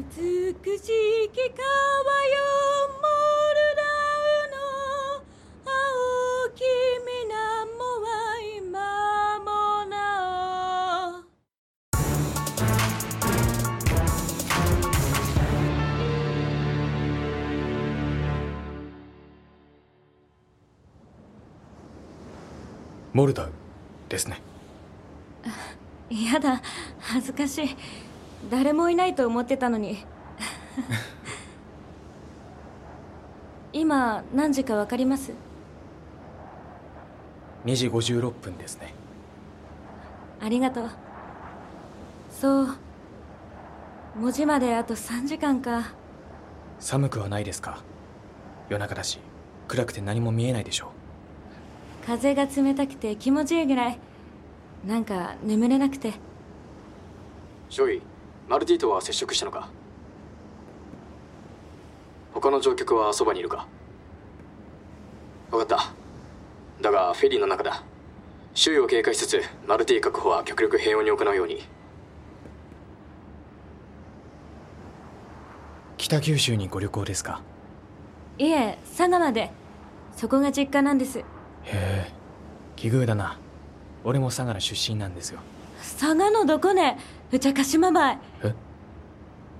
美しき川よモルダウの青き水面は今もな。おモルダウですね。やだ。恥ずかしい誰もいないと思ってたのに。今何時か分かります？2時56分ですね。ありがとう。そう。文字まであと3時間か。寒くはないですか？夜中だし暗くて何も見えないでしょ風が冷たくて気持ちいいぐらい。なんか眠れなくて。少尉マルティとは接触したのか？他の乗客はそばにいるか？分かった。だがフェリーの中だ。周囲を警戒しつつマルティ確保は極力平穏に行うように。北九州にご旅行ですか？いえ佐賀まで。そこが実家なんです。へえ奇遇だな。俺も相良出身なんですよ佐賀のどこね？うちゃかしまばいえ？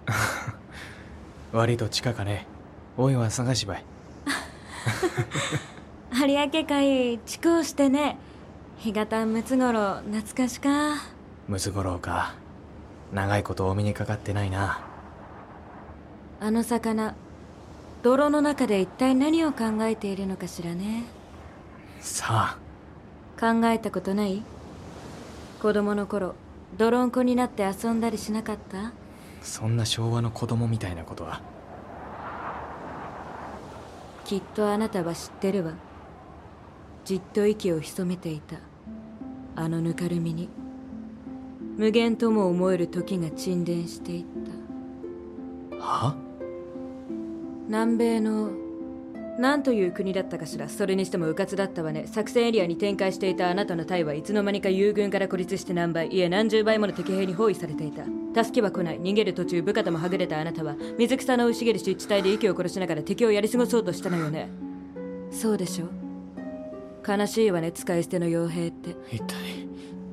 割と近かね。おいは探しばい有明海地高してね。干潟ムツゴロウ懐かしか。ムツゴロウか。長いことお目にかかってないな。あの魚泥の中で一体何を考えているのかしらね。さあ。考えたことない？子供の頃泥んこになって遊んだりしなかった？そんな昭和の子供みたいなことは。きっとあなたは知ってるわ。じっと息を潜めていた。あのぬかるみに。無限とも思える時が沈殿していった。は南米の何という国だったかしら。それにしても迂闊だったわね。作戦エリアに展開していたあなたの隊はいつの間にか友軍から孤立して何倍いえ何十倍もの敵兵に包囲されていた。助けは来ない。逃げる途中部下ともはぐれたあなたは。水草の生い茂る湿地帯で息を殺しながら敵をやり過ごそうとしたのよね。そうでしょ悲しいわね使い捨ての傭兵って。一体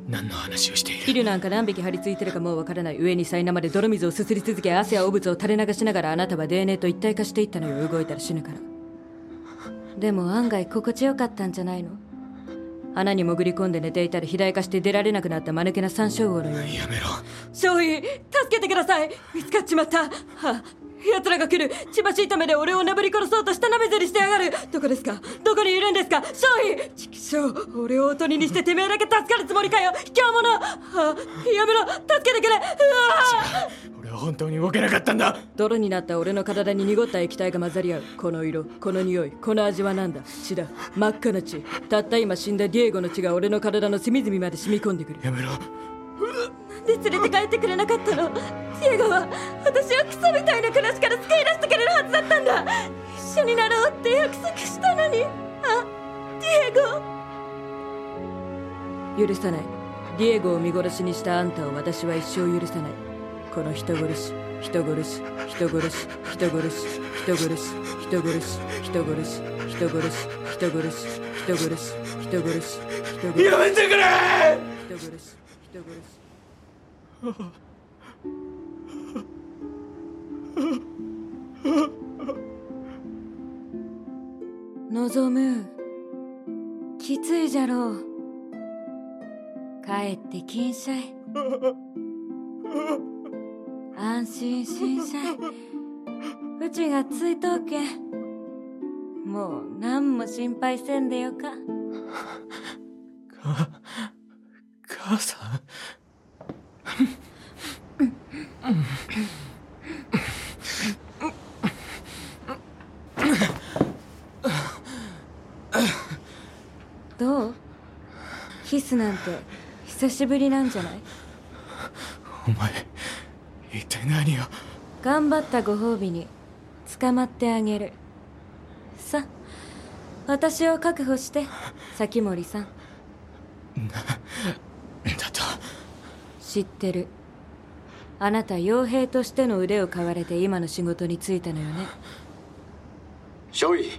何の話をしている？ヒルなんか何匹張り付いてるかもうわからない。上に苛まで泥水をすすり続け汗や汚物を垂れ流しながらあなたは DNA と一体化していったのよ。動いたら死ぬからでも案外心地よかったんじゃないの？穴に潜り込んで寝ていたら肥大化して出られなくなった間抜けな山椒魚のように。やめろ。少尉助けてください。見つかっちまった。はあ。奴らが来る。血走った目で俺をなぶり殺そうとしたなめずりしてやがる。どこですか？どこにいるんですか？少尉畜生俺をおとりにしててめえだけ助かるつもりかよ。卑怯者。はあ。やめろ。助けてくれ。うわ俺は本当に動けなかったんだ。泥になった俺の体に濁った液体が混ざり合う。この色この匂いこの味は何だ？血だ。真っ赤な血。たった今死んだディエゴの血が俺の体の隅々まで染み込んでくる。やめろ。で連れて帰ってくれなかったの？ディエゴは私をクソみたいな暮らしから救い出してくれるはずだったんだ。一緒になろうって約束したのに。あディエゴ。許さない。ディエゴを見殺しにしたあんたを私は一生許さないこの人殺し人殺し人殺し人殺し人殺し人殺し人殺し人殺し人殺し人殺し人殺し人殺し人殺しやめてくれ人殺し人殺し。望む。きついじゃろう。帰ってきんしゃい安心しんしゃい。うちがついとうけん。もう何も心配せんでよかか。母さん。どう？キスなんて久しぶりなんじゃない？お前一体何を頑張ったご褒美に捕まってあげる。さ私を確保して先森さん。だと。知ってる。あなた傭兵としての腕を買われて今の仕事に就いたのよね。少尉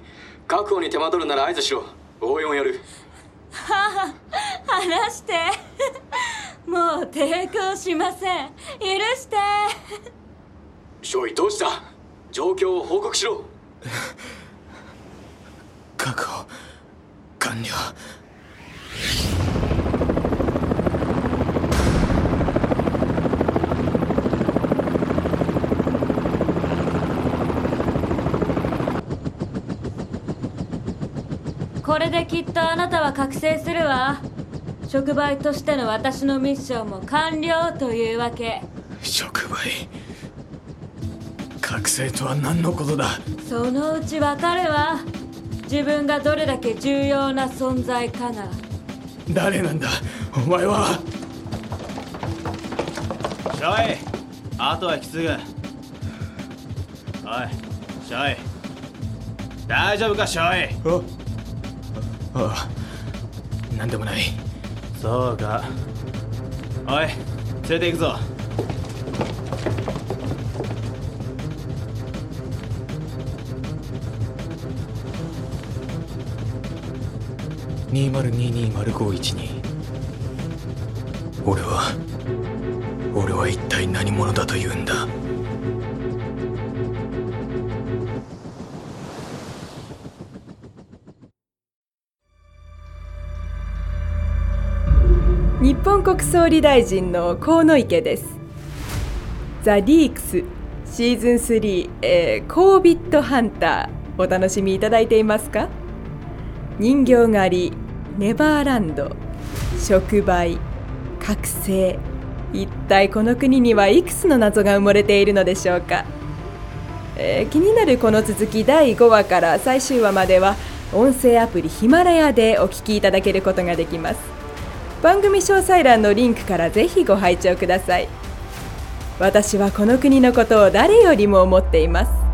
確保に手間取るなら合図しろ。応援をやる。はあ話してもう抵抗しません。許して。少尉どうした。状況を報告しろ。確保。完了。これできっとあなたは覚醒するわ触媒としての私のミッションも完了というわけ。触媒覚醒とは何のことだ？そのうちわかるわ。自分がどれだけ重要な存在かが。誰なんだ？お前は？シャイ。あとは引き継ぐ。おいシャイ。大丈夫かシャイ？あああ何でもないそうか。おい連れて行くぞ。2022-0512俺は俺は一体何者だというんだ？本国総理大臣の河野池です。ザ・リークスシーズン3、えー、コービットハンターお楽しみいただいていますか？人形狩りネバーランド触媒覚醒一体この国にはいくつの謎が埋もれているのでしょうか、えー気になるこの続き第5話から最終話までは音声アプリヒマラヤでお聞きいただけることができます。番組詳細欄のリンクからぜひご拝聴ください。私はこの国のことを誰よりも思っています。